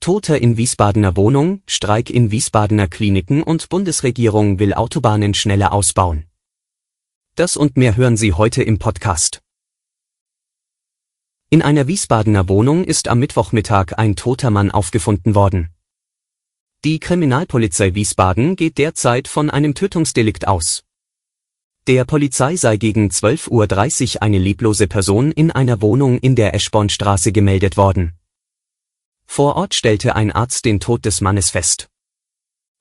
Tote in Wiesbadener Wohnung, Streik in Wiesbadener Kliniken und Bundesregierung will Autobahnen schneller ausbauen. Das und mehr hören Sie heute im Podcast. In einer Wiesbadener Wohnung ist am Mittwochmittag ein toter Mann aufgefunden worden. Die Kriminalpolizei Wiesbaden geht derzeit von einem Tötungsdelikt aus. Der Polizei sei gegen 12.30 Uhr eine leblose Person in einer Wohnung in der Eschbornstraße gemeldet worden. Vor Ort stellte ein Arzt den Tod des Mannes fest.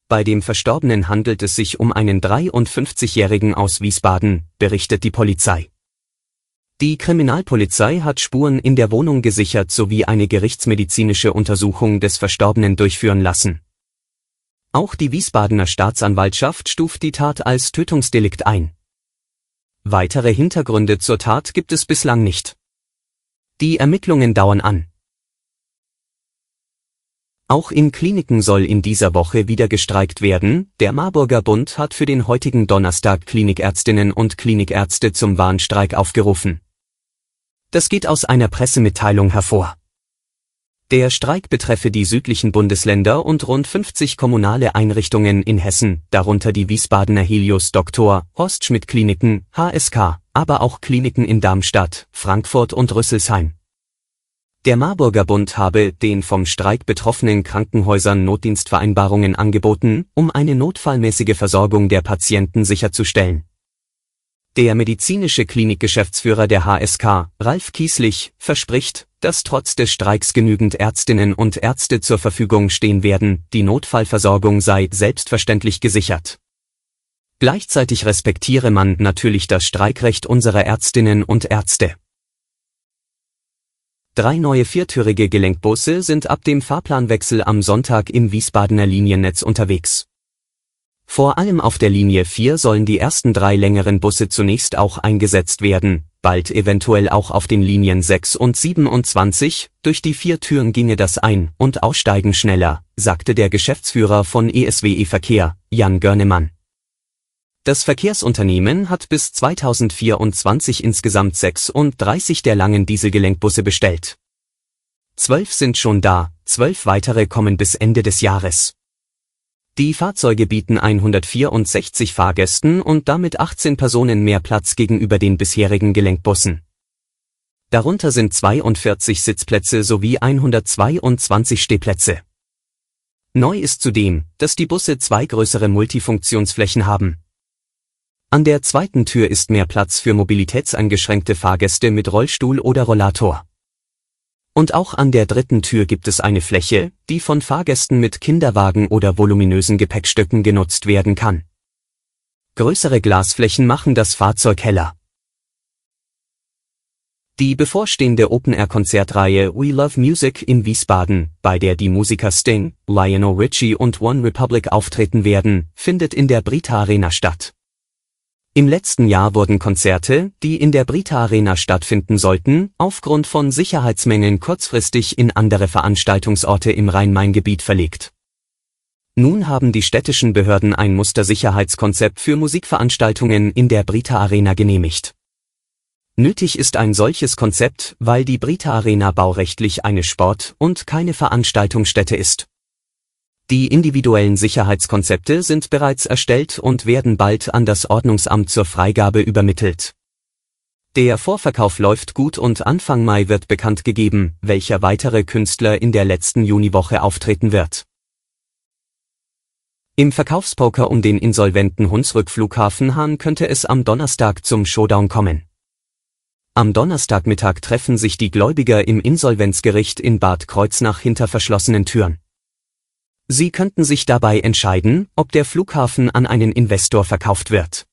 Bei dem Verstorbenen handelt es sich um einen 53-Jährigen aus Wiesbaden, berichtet die Polizei. Die Kriminalpolizei hat Spuren in der Wohnung gesichert sowie eine gerichtsmedizinische Untersuchung des Verstorbenen durchführen lassen. Auch die Wiesbadener Staatsanwaltschaft stuft die Tat als Tötungsdelikt ein. Weitere Hintergründe zur Tat gibt es bislang nicht. Die Ermittlungen dauern an. Auch in Kliniken soll in dieser Woche wieder gestreikt werden. Der Marburger Bund hat für den heutigen Donnerstag Klinikärztinnen und Klinikärzte zum Warnstreik aufgerufen. Das geht aus einer Pressemitteilung hervor. Der Streik betreffe die südlichen Bundesländer und rund 50 kommunale Einrichtungen in Hessen, darunter die Wiesbadener Helios Dr. Horst Schmidt Kliniken, HSK, aber auch Kliniken in Darmstadt, Frankfurt und Rüsselsheim. Der Marburger Bund habe den vom Streik betroffenen Krankenhäusern Notdienstvereinbarungen angeboten, um eine notfallmäßige Versorgung der Patienten sicherzustellen. Der medizinische Klinikgeschäftsführer der HSK, Ralf Kieslich, verspricht, dass trotz des Streiks genügend Ärztinnen und Ärzte zur Verfügung stehen werden, die Notfallversorgung sei selbstverständlich gesichert. Gleichzeitig respektiere man natürlich das Streikrecht unserer Ärztinnen und Ärzte. Drei neue viertürige Gelenkbusse sind ab dem Fahrplanwechsel am Sonntag im Wiesbadener Liniennetz unterwegs. Vor allem auf der Linie 4 sollen die ersten drei längeren Busse zunächst auch eingesetzt werden, bald eventuell auch auf den Linien 6 und 27, durch die vier Türen ginge das Ein- und Aussteigen schneller, sagte der Geschäftsführer von ESWE Verkehr, Jan Görnemann. Das Verkehrsunternehmen hat bis 2024 insgesamt 36 der langen Dieselgelenkbusse bestellt. Zwölf sind schon da, zwölf weitere kommen bis Ende des Jahres. Die Fahrzeuge bieten 164 Fahrgästen und damit 18 Personen mehr Platz gegenüber den bisherigen Gelenkbussen. Darunter sind 42 Sitzplätze sowie 122 Stehplätze. Neu ist zudem, dass die Busse zwei größere Multifunktionsflächen haben. An der zweiten Tür ist mehr Platz für mobilitätseingeschränkte Fahrgäste mit Rollstuhl oder Rollator. Und auch an der dritten Tür gibt es eine Fläche, die von Fahrgästen mit Kinderwagen oder voluminösen Gepäckstöcken genutzt werden kann. Größere Glasflächen machen das Fahrzeug heller. Die bevorstehende Open-Air-Konzertreihe We Love Music in Wiesbaden, bei der die Musiker Sting, Lionel Richie und One Republic auftreten werden, findet in der Brita Arena statt. Im letzten Jahr wurden Konzerte, die in der Brita Arena stattfinden sollten, aufgrund von Sicherheitsmängeln kurzfristig in andere Veranstaltungsorte im Rhein-Main-Gebiet verlegt. Nun haben die städtischen Behörden ein Mustersicherheitskonzept für Musikveranstaltungen in der Brita Arena genehmigt. Nötig ist ein solches Konzept, weil die Brita Arena baurechtlich eine Sport- und keine Veranstaltungsstätte ist. Die individuellen Sicherheitskonzepte sind bereits erstellt und werden bald an das Ordnungsamt zur Freigabe übermittelt. Der Vorverkauf läuft gut und Anfang Mai wird bekannt gegeben, welcher weitere Künstler in der letzten Juniwoche auftreten wird. Im Verkaufspoker um den insolventen Hunsrück Flughafen Hahn könnte es am Donnerstag zum Showdown kommen. Am Donnerstagmittag treffen sich die Gläubiger im Insolvenzgericht in Bad Kreuznach hinter verschlossenen Türen. Sie könnten sich dabei entscheiden, ob der Flughafen an einen Investor verkauft wird.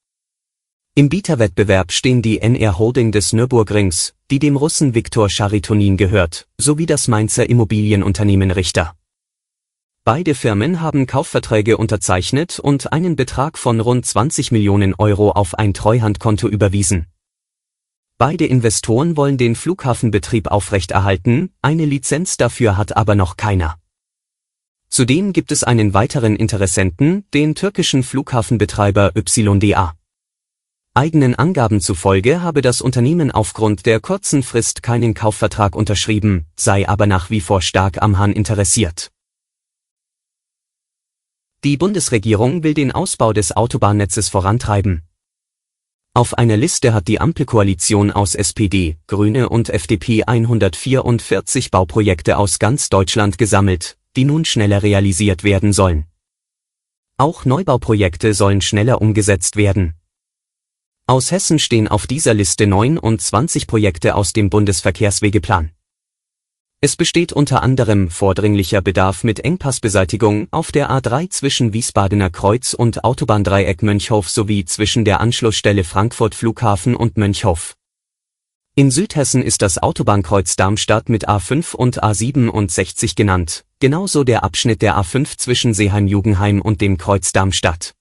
Im Bieterwettbewerb stehen die NR Holding des Nürburgrings, die dem Russen Viktor Charitonin gehört, sowie das Mainzer Immobilienunternehmen Richter. Beide Firmen haben Kaufverträge unterzeichnet und einen Betrag von rund 20 Millionen Euro auf ein Treuhandkonto überwiesen. Beide Investoren wollen den Flughafenbetrieb aufrechterhalten, eine Lizenz dafür hat aber noch keiner. Zudem gibt es einen weiteren Interessenten, den türkischen Flughafenbetreiber YDA. Eigenen Angaben zufolge habe das Unternehmen aufgrund der kurzen Frist keinen Kaufvertrag unterschrieben, sei aber nach wie vor stark am Hahn interessiert. Die Bundesregierung will den Ausbau des Autobahnnetzes vorantreiben. Auf einer Liste hat die Ampelkoalition aus SPD, Grüne und FDP 144 Bauprojekte aus ganz Deutschland gesammelt, die nun schneller realisiert werden sollen. Auch Neubauprojekte sollen schneller umgesetzt werden. Aus Hessen stehen auf dieser Liste 29 Projekte aus dem Bundesverkehrswegeplan. Es besteht unter anderem vordringlicher Bedarf mit Engpassbeseitigung auf der A3 zwischen Wiesbadener Kreuz und Autobahndreieck Mönchhof sowie zwischen der Anschlussstelle Frankfurt Flughafen und Mönchhof. In Südhessen ist das Autobahnkreuz Darmstadt mit A5 und A67 genannt, genauso der Abschnitt der A5 zwischen Seeheim-Jugenheim und dem Kreuz Darmstadt.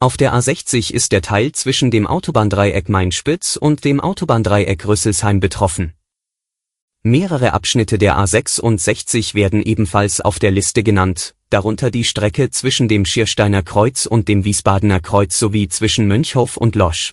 Auf der A60 ist der Teil zwischen dem Autobahndreieck Main-Spitz und dem Autobahndreieck Rüsselsheim betroffen. Mehrere Abschnitte der A66 werden ebenfalls auf der Liste genannt, darunter die Strecke zwischen dem Schiersteiner Kreuz und dem Wiesbadener Kreuz sowie zwischen Mönchhof und Losch.